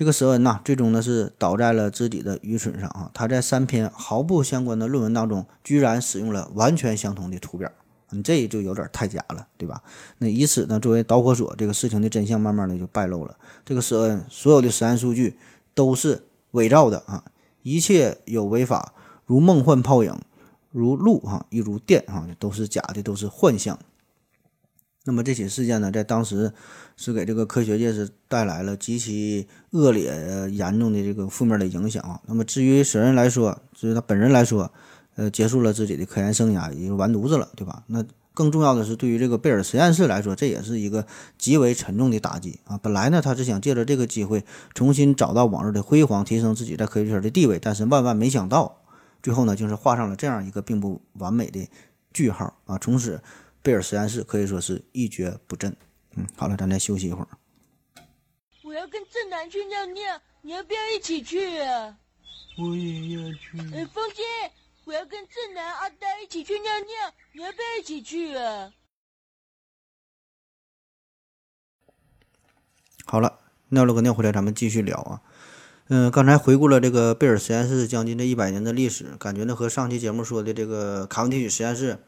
这个舍恩呐，最终呢是倒在了自己的愚蠢上啊！他在三篇毫不相关的论文当中，居然使用了完全相同的图表，你这就有点太假了，对吧？那以此呢作为导火索，这个事情的真相慢慢的就败露了。这个舍恩所有的实验数据都是伪造的啊！一切有违法，如梦幻泡影，如露哈，亦如电哈，都是假的，都是幻象。那么这起事件呢，在当时是给这个科学界是带来了极其恶劣、严重的这个负面的影响啊。那么至于舍恩来说，至于他本人来说，呃，结束了自己的科研生涯，也就完犊子了，对吧？那更重要的是，对于这个贝尔实验室来说，这也是一个极为沉重的打击啊。本来呢，他是想借着这个机会重新找到往日的辉煌，提升自己在科学圈的地位，但是万万没想到，最后呢，就是画上了这样一个并不完美的句号啊。从此。贝尔实验室可以说是一蹶不振。嗯，好了，咱再休息一会儿。我要跟正南去尿尿，你要不要一起去啊？我也要去。哎，风姐，我要跟正南、阿呆一起去尿尿，你要不要一起去啊？好了，尿了个尿回来，咱们继续聊啊。嗯，刚才回顾了这个贝尔实验室将近这一百年的历史，感觉呢和上期节目说的这个卡文迪许实验室。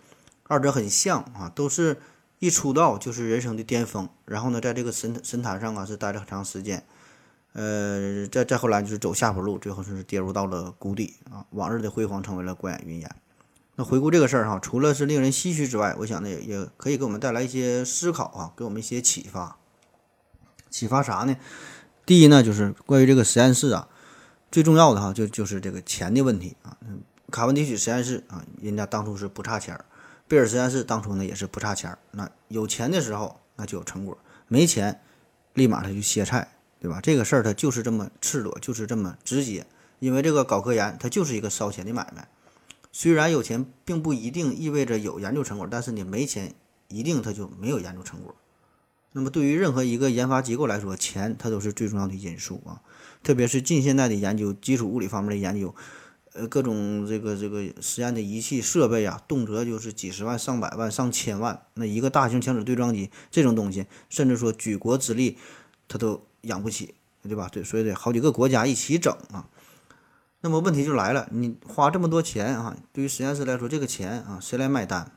二者很像啊，都是一出道就是人生的巅峰，然后呢，在这个神神坛上啊是待了很长时间，呃，再再后来就是走下坡路，最后就是跌入到了谷底啊，往日的辉煌成为了过眼云烟。那回顾这个事儿哈，除了是令人唏嘘之外，我想呢也可以给我们带来一些思考啊，给我们一些启发。启发啥呢？第一呢，就是关于这个实验室啊，最重要的哈就就是这个钱的问题啊。卡文迪许实验室啊，人家当初是不差钱儿。贝尔实验室当初呢也是不差钱儿，那有钱的时候那就有成果，没钱立马他就歇菜，对吧？这个事儿它就是这么赤裸，就是这么直接。因为这个搞科研它就是一个烧钱的买卖，虽然有钱并不一定意味着有研究成果，但是你没钱一定它就没有研究成果。那么对于任何一个研发机构来说，钱它都是最重要的因素啊，特别是近现代的研究，基础物理方面的研究。呃，各种这个这个实验的仪器设备啊，动辄就是几十万、上百万、上千万。那一个大型强子对撞机这种东西，甚至说举国之力，它都养不起，对吧？对，所以得好几个国家一起整啊。那么问题就来了，你花这么多钱啊，对于实验室来说，这个钱啊，谁来买单？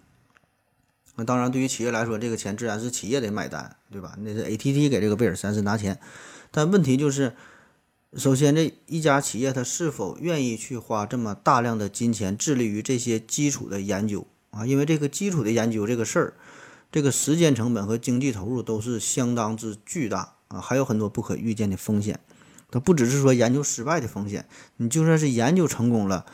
那当然，对于企业来说，这个钱自然是企业得买单，对吧？那是 ATT 给这个贝尔实验室拿钱，但问题就是。首先，这一家企业它是否愿意去花这么大量的金钱致力于这些基础的研究啊？因为这个基础的研究这个事儿，这个时间成本和经济投入都是相当之巨大啊，还有很多不可预见的风险。它不只是说研究失败的风险，你就算是研究成功了，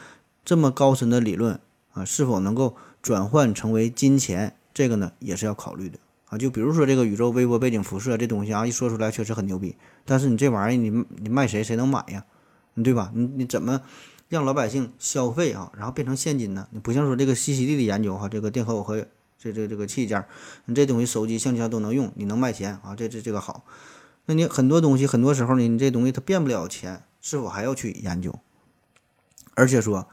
这么高深的理论啊，是否能够转换成为金钱，这个呢也是要考虑的。啊，就比如说这个宇宙微波背景辐射这东西啊，一说出来确实很牛逼，但是你这玩意儿你你卖谁谁能买呀？对吧？你你怎么让老百姓消费啊？然后变成现金呢？你不像说这个西西里的研究哈，这个电荷和这这这个器件，你这东西手机、相机都能用，你能卖钱啊？这这这个好。那你很多东西很多时候呢，你这东西它变不了钱，是否还要去研究？而且说。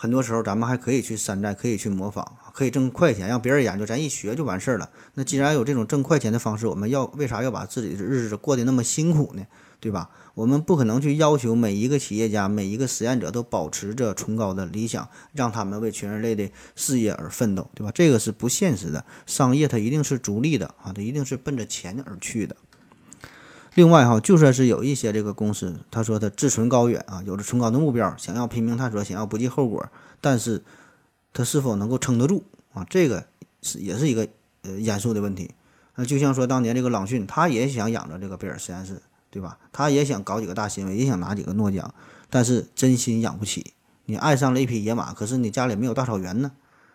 很多时候，咱们还可以去山寨，可以去模仿，可以挣快钱，让别人研究，咱一学就完事儿了。那既然有这种挣快钱的方式，我们要为啥要把自己的日子过得那么辛苦呢？对吧？我们不可能去要求每一个企业家、每一个实验者都保持着崇高的理想，让他们为全人类的事业而奋斗，对吧？这个是不现实的。商业它一定是逐利的啊，它一定是奔着钱而去的。另外哈，就算是有一些这个公司，他说他志存高远啊，有着崇高的目标，想要拼命探索，想要不计后果，但是，他是否能够撑得住啊？这个是也是一个呃严肃的问题。那就像说当年这个朗讯，他也想养着这个贝尔实验室，对吧？他也想搞几个大新闻，也想拿几个诺奖，但是真心养不起。你爱上了一匹野马，可是你家里没有大草原呢，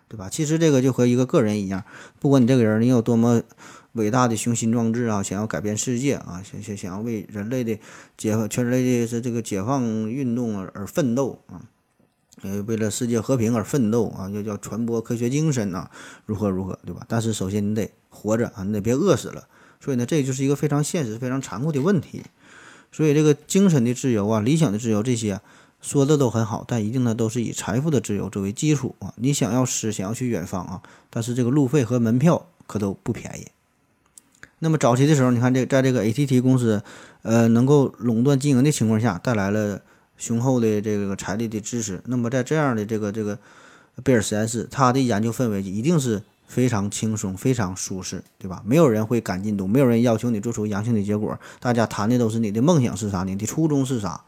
对吧？其实这个就和一个个人一样，不管你这个人你有多么伟大的雄心壮志啊，想要改变世界啊，想想想要为人类的解放全人类的这个解放运动而而奋斗啊，呃，为了世界和平而奋斗啊，要要传播科学精神呐、如何如何，对吧？但是首先你得活着啊，你得别饿死了。所以呢，这就是一个非常现实、非常残酷的问题。所以这个精神的自由啊、理想的自由这些说的都很好，但一定呢都是以财富的自由作为基础啊。你想要诗，想要去远方啊，但是这个路费和门票可都不便宜。那么早期的时候，你看这在这个 ATT 公司，呃，能够垄断经营的情况下，带来了雄厚的这个财力的支持。那么在这样的这个这个贝尔实验室，它的研究氛围一定是非常轻松、非常舒适，对吧？没有人会赶进度，没有人要求你做出阳性的结果，大家谈的都是你的梦想是啥，你的初衷是啥。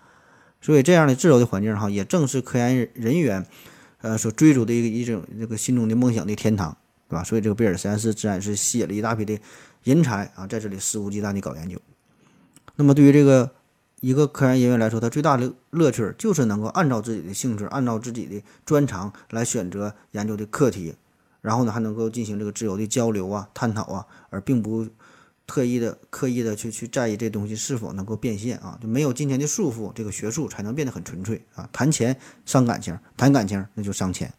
所以这样的自由的环境哈，也正是科研人员呃所追逐的一个一种这个心中的梦想的天堂，对吧？所以这个贝尔实验室自然是吸引了一大批的人才啊，在这里肆无忌惮的搞研究。那么对于这个一个科研人员来说，他最大的乐趣就是能够按照自己的兴趣，按照自己的专长来选择研究的课题，然后呢还能够进行这个自由的交流啊、探讨啊，而并不特意的、刻意的去去在意这东西是否能够变现啊，就没有金钱的束缚，这个学术才能变得很纯粹啊。谈钱伤感情，谈感情那就伤钱。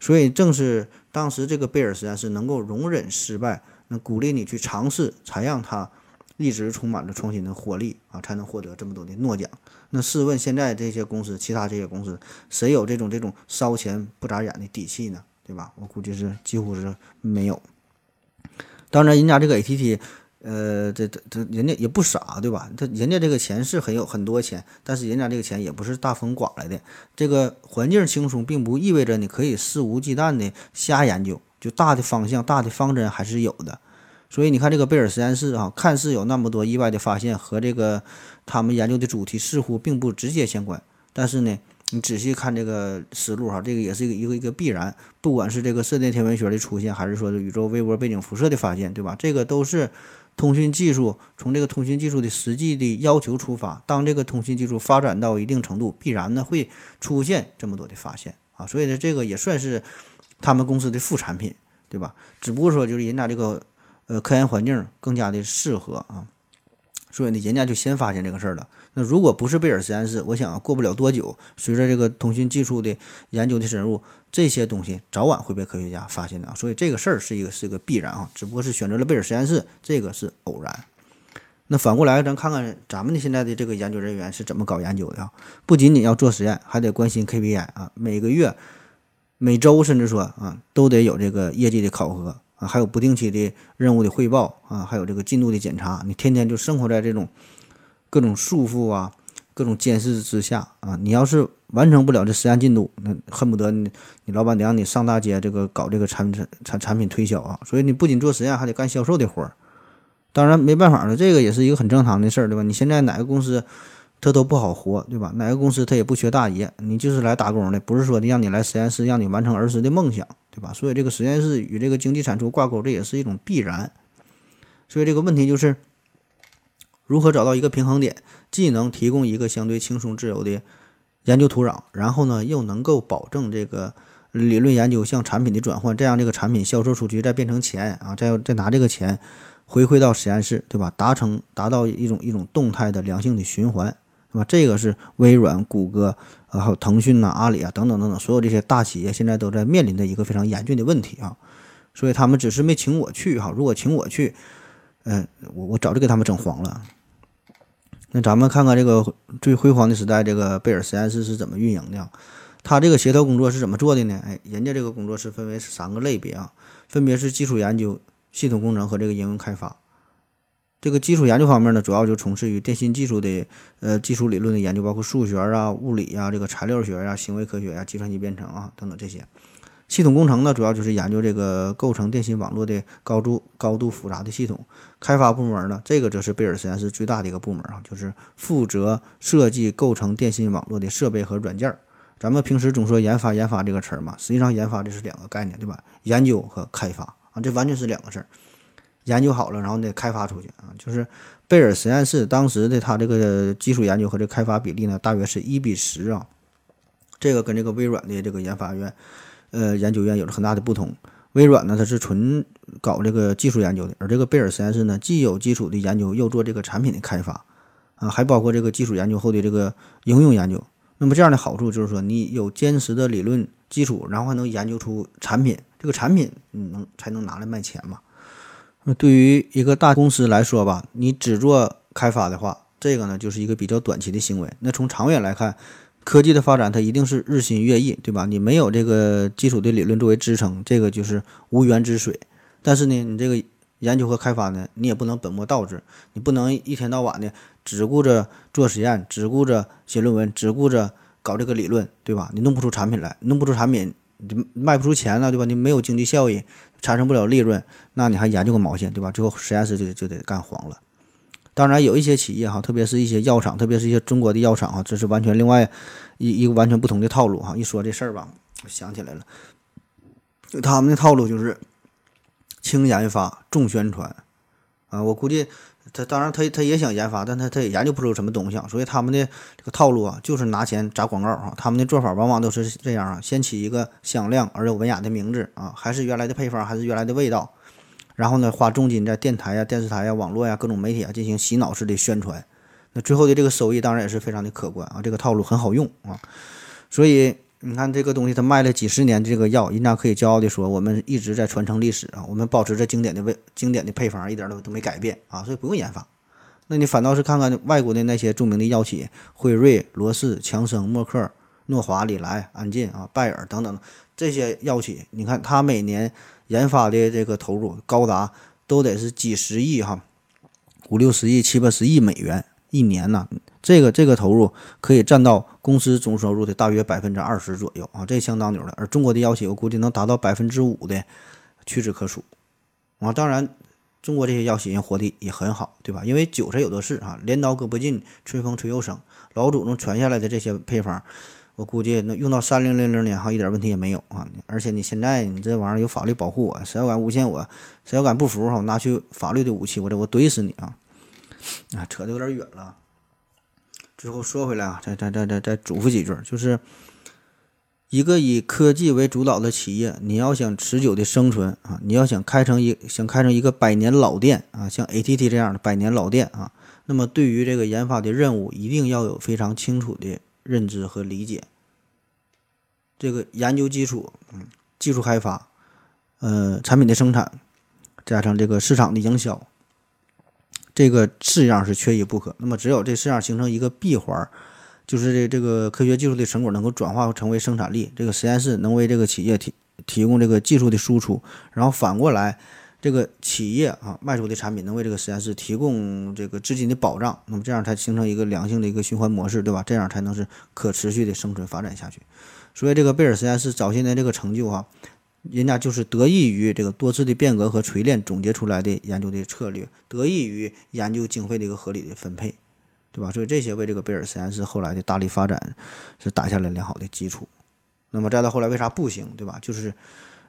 所以正是当时这个贝尔实验室能够容忍失败，那鼓励你去尝试，才让他一直充满着创新的活力啊，才能获得这么多的诺奖。那试问现在这些公司，其他这些公司，谁有这种这种烧钱不眨眼的底气呢？对吧？我估计是几乎是没有。当然，人家这个 ATT，呃，这这这人家也不傻，对吧？他人家这个钱是很有很多钱，但是人家这个钱也不是大风刮来的。这个环境轻松，并不意味着你可以肆无忌惮的瞎研究，就大的方向、大的方针还是有的。所以你看，这个贝尔实验室啊，看似有那么多意外的发现，和这个他们研究的主题似乎并不直接相关，但是呢，你仔细看这个思路哈，这个也是一个一个一个必然。不管是这个射电天文学的出现，还是说宇宙微波背景辐射的发现，对吧？这个都是通讯技术从这个通讯技术的实际的要求出发，当这个通讯技术发展到一定程度，必然呢会出现这么多的发现啊。所以呢，这个也算是他们公司的副产品，对吧？只不过说就是人家这个。呃，科研环境更加的适合啊，所以呢，人家就先发现这个事儿了。那如果不是贝尔实验室，我想过不了多久，随着这个通讯技术的研究的深入，这些东西早晚会被科学家发现的啊。所以这个事儿是一个是一个必然啊，只不过是选择了贝尔实验室，这个是偶然。那反过来，咱看看咱们的现在的这个研究人员是怎么搞研究的啊？不仅仅要做实验，还得关心 KPI 啊，每个月、每周，甚至说啊，都得有这个业绩的考核。还有不定期的任务的汇报啊，还有这个进度的检查，你天天就生活在这种各种束缚啊、各种监视之下啊。你要是完成不了这实验进度，那恨不得你你老板得让你上大街这个搞这个产产产品推销啊。所以你不仅做实验，还得干销售的活儿。当然没办法了，这个也是一个很正常的事儿，对吧？你现在哪个公司？他都不好活，对吧？哪个公司他也不缺大爷，你就是来打工的，不是说的让你来实验室，让你完成儿时的梦想，对吧？所以这个实验室与这个经济产出挂钩，这也是一种必然。所以这个问题就是如何找到一个平衡点，既能提供一个相对轻松自由的研究土壤，然后呢又能够保证这个理论研究向产品的转换，这样这个产品销售出去再变成钱啊，再再拿这个钱回馈到实验室，对吧？达成达到一种一种动态的良性的循环。那么这个是微软、谷歌啊，还有腾讯呐、阿里啊等等等等，所有这些大企业现在都在面临的一个非常严峻的问题啊。所以他们只是没请我去哈，如果请我去，嗯，我我早就给他们整黄了。那咱们看看这个最辉煌的时代，这个贝尔实验室是怎么运营的？他这个协调工作是怎么做的呢？哎，人家这个工作室分为三个类别啊，分别是基础研究、系统工程和这个应用开发。这个基础研究方面呢，主要就从事于电信技术的呃基础理论的研究，包括数学啊、物理啊、这个材料学呀、行为科学呀、计算机编程啊等等这些。系统工程呢，主要就是研究这个构成电信网络的高度高度复杂的系统。开发部门呢，这个则是贝尔实验室最大的一个部门啊，就是负责设计构成电信网络的设备和软件。咱们平时总说研发研发这个词儿嘛，实际上研发这是两个概念，对吧？研究和开发啊，这完全是两个事儿。研究好了，然后得开发出去啊。就是贝尔实验室当时的它这个基础研究和这开发比例呢，大约是一比十啊。这个跟这个微软的这个研发院，呃研究院有着很大的不同。微软呢，它是纯搞这个技术研究的，而这个贝尔实验室呢，既有基础的研究，又做这个产品的开发，啊，还包括这个技术研究后的这个应用研究。那么这样的好处就是说，你有坚实的理论基础，然后还能研究出产品，这个产品你能才能拿来卖钱嘛。那对于一个大公司来说吧，你只做开发的话，这个呢就是一个比较短期的行为。那从长远来看，科技的发展它一定是日新月异，对吧？你没有这个基础的理论作为支撑，这个就是无源之水。但是呢，你这个研究和开发呢，你也不能本末倒置，你不能一天到晚的只顾着做实验，只顾着写论文，只顾着搞这个理论，对吧？你弄不出产品来，弄不出产品，你卖不出钱了，对吧？你没有经济效益，产生不了利润，那你还研究个毛线，对吧？最后实验室就就得干黄了。当然，有一些企业哈，特别是一些药厂，特别是一些中国的药厂哈，这是完全另外一一个完全不同的套路哈。一说这事儿吧，我想起来了，就他们的套路就是轻研发、重宣传啊。我估计他当然他他也想研发，但他他也研究不出什么东西啊，所以他们的这个套路啊，就是拿钱砸广告啊。他们的做法往往都是这样啊，先起一个响亮而又文雅的名字啊，还是原来的配方，还是原来的味道。然后呢，花重金在电台呀、电视台呀、网络呀、各种媒体啊进行洗脑式的宣传，那最后的这个收益当然也是非常的可观啊。这个套路很好用啊，所以你看这个东西它卖了几十年，这个药人家可以骄傲的说，我们一直在传承历史啊，我们保持着经典的味、经典的配方，一点都都没改变啊，所以不用研发。那你反倒是看看外国的那些著名的药企，辉瑞、罗氏、强生、默克、诺华、礼来、安进啊、拜耳等等这些药企，你看它每年。研发的这个投入高达都得是几十亿哈，五六十亿、七八十亿美元一年呢。这个这个投入可以占到公司总收入的大约百分之二十左右啊，这相当牛了。而中国的药企，我估计能达到百分之五的，屈指可数啊。当然，中国这些药企人活的也很好，对吧？因为韭菜有的是啊，镰刀割不尽，春风吹又生，老祖宗传下来的这些配方。我估计能用到三零零零年哈，一点问题也没有啊！而且你现在你这玩意儿有法律保护我，谁要敢诬陷我，谁要敢不服哈，我拿去法律的武器，我这我怼死你啊！啊，扯得有点远了。最后说回来啊，再再再再再嘱咐几句，就是一个以科技为主导的企业，你要想持久的生存啊，你要想开成一想开成一个百年老店啊，像 ATT 这样的百年老店啊，那么对于这个研发的任务，一定要有非常清楚的。认知和理解，这个研究基础，嗯，技术开发，呃，产品的生产，加上这个市场的营销，这个四样是缺一不可。那么，只有这四样形成一个闭环，就是这这个科学技术的成果能够转化成为生产力，这个实验室能为这个企业提提供这个技术的输出，然后反过来。这个企业啊，卖出的产品能为这个实验室提供这个资金的保障，那么这样才形成一个良性的一个循环模式，对吧？这样才能是可持续的生存发展下去。所以这个贝尔实验室早些年这个成就啊，人家就是得益于这个多次的变革和锤炼总结出来的研究的策略，得益于研究经费的一个合理的分配，对吧？所以这些为这个贝尔实验室后来的大力发展是打下了良好的基础。那么再到后来为啥不行，对吧？就是。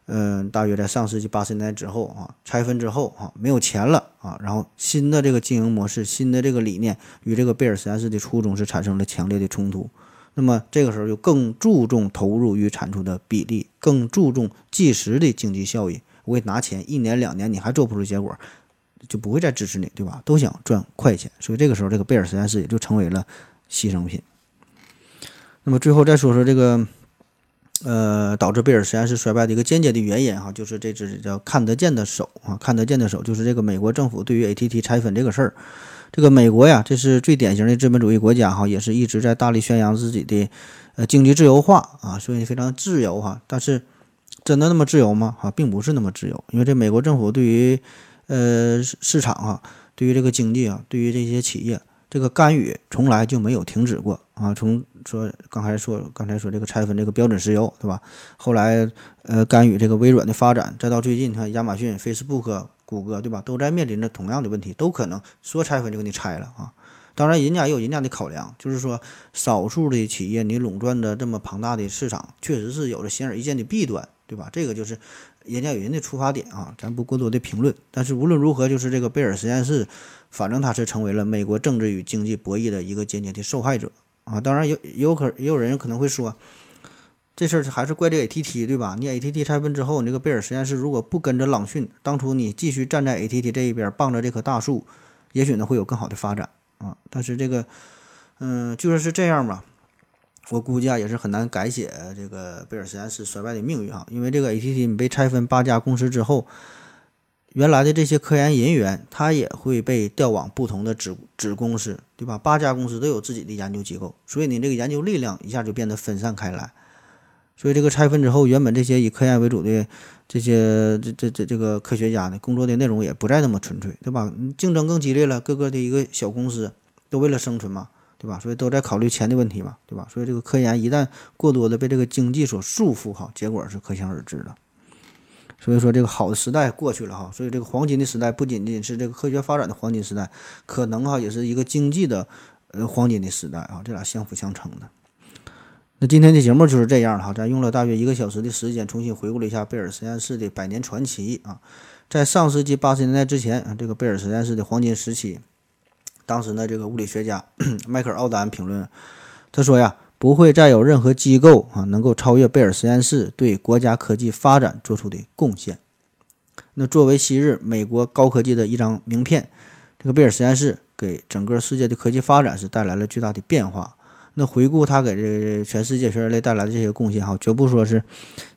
嗯，大约在上世纪八十年代之后啊，拆分之后啊，没有钱了啊，然后新的这个经营模式，新的这个理念与这个贝尔实验室的初衷是产生了强烈的冲突。那么这个时候就更注重投入与产出的比例，更注重即时的经济效益。我给拿钱，一年两年你还做不出结果，就不会再支持你，对吧？都想赚快钱，所以这个时候这个贝尔实验室也就成为了牺牲品。那么最后再说说这个。呃，导致贝尔实验室衰败的一个间接的原因哈，就是这只叫看得见的手啊，看得见的手就是这个美国政府对于 ATT 拆分这个事儿。这个美国呀，这是最典型的资本主义国家哈，也是一直在大力宣扬自己的呃经济自由化啊，所以非常自由哈。但是真的那么自由吗？哈，并不是那么自由，因为这美国政府对于呃市场啊，对于这个经济啊，对于这些企业。这个干预从来就没有停止过啊！从说刚才说刚才说这个拆分这个标准石油，对吧？后来呃干预这个微软的发展，再到最近你看亚马逊、Facebook、谷歌，对吧？都在面临着同样的问题，都可能说拆分就给你拆了啊！当然，人家也有人家的考量，就是说少数的企业你垄断着这么庞大的市场，确实是有着显而易见的弊端，对吧？这个就是。人家有人的出发点啊，咱不过多的评论。但是无论如何，就是这个贝尔实验室，反正它是成为了美国政治与经济博弈的一个间接的受害者啊。当然有有可也有人可能会说，这事儿还是怪这 ATT 对吧？你 ATT 拆分之后，你这个贝尔实验室如果不跟着朗讯，当初你继续站在 ATT 这一边，傍着这棵大树，也许呢会有更好的发展啊。但是这个，嗯，就说是这样吧，我估计啊也是很难改写这个贝尔实验室衰败的命运啊。因为这个 ATT 你被拆分八家公司之后，原来的这些科研人员他也会被调往不同的子子公司，对吧？八家公司都有自己的研究机构，所以你这个研究力量一下就变得分散开来。所以这个拆分之后，原本这些以科研为主的这些这这这这个科学家呢，工作的内容也不再那么纯粹，对吧？竞争更激烈了，各个的一个小公司都为了生存嘛，对吧？所以都在考虑钱的问题嘛，对吧？所以这个科研一旦过多的被这个经济所束缚，哈，结果是可想而知的。所以说这个好的时代过去了哈，所以这个黄金的时代不仅仅是这个科学发展的黄金时代，可能哈也是一个经济的呃黄金的时代啊，这俩相辅相成的。那今天的节目就是这样了哈，咱用了大约一个小时的时间，重新回顾了一下贝尔实验室的百年传奇啊。在上世纪八十年代之前啊，这个贝尔实验室的黄金时期，当时呢，这个物理学家 [COUGHS] 迈克尔·奥丹评论，他说呀，不会再有任何机构啊能够超越贝尔实验室对国家科技发展做出的贡献。那作为昔日美国高科技的一张名片，这个贝尔实验室给整个世界的科技发展是带来了巨大的变化。那回顾他给这全世界全人类带来的这些贡献哈，绝不说是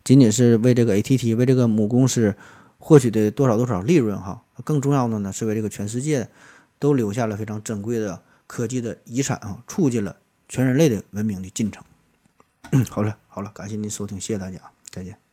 仅仅是为这个 ATT 为这个母公司获取的多少多少利润哈，更重要的呢是为这个全世界都留下了非常珍贵的科技的遗产啊，促进了全人类的文明的进程。[COUGHS] 好了好了，感谢您收听，谢谢大家，再见。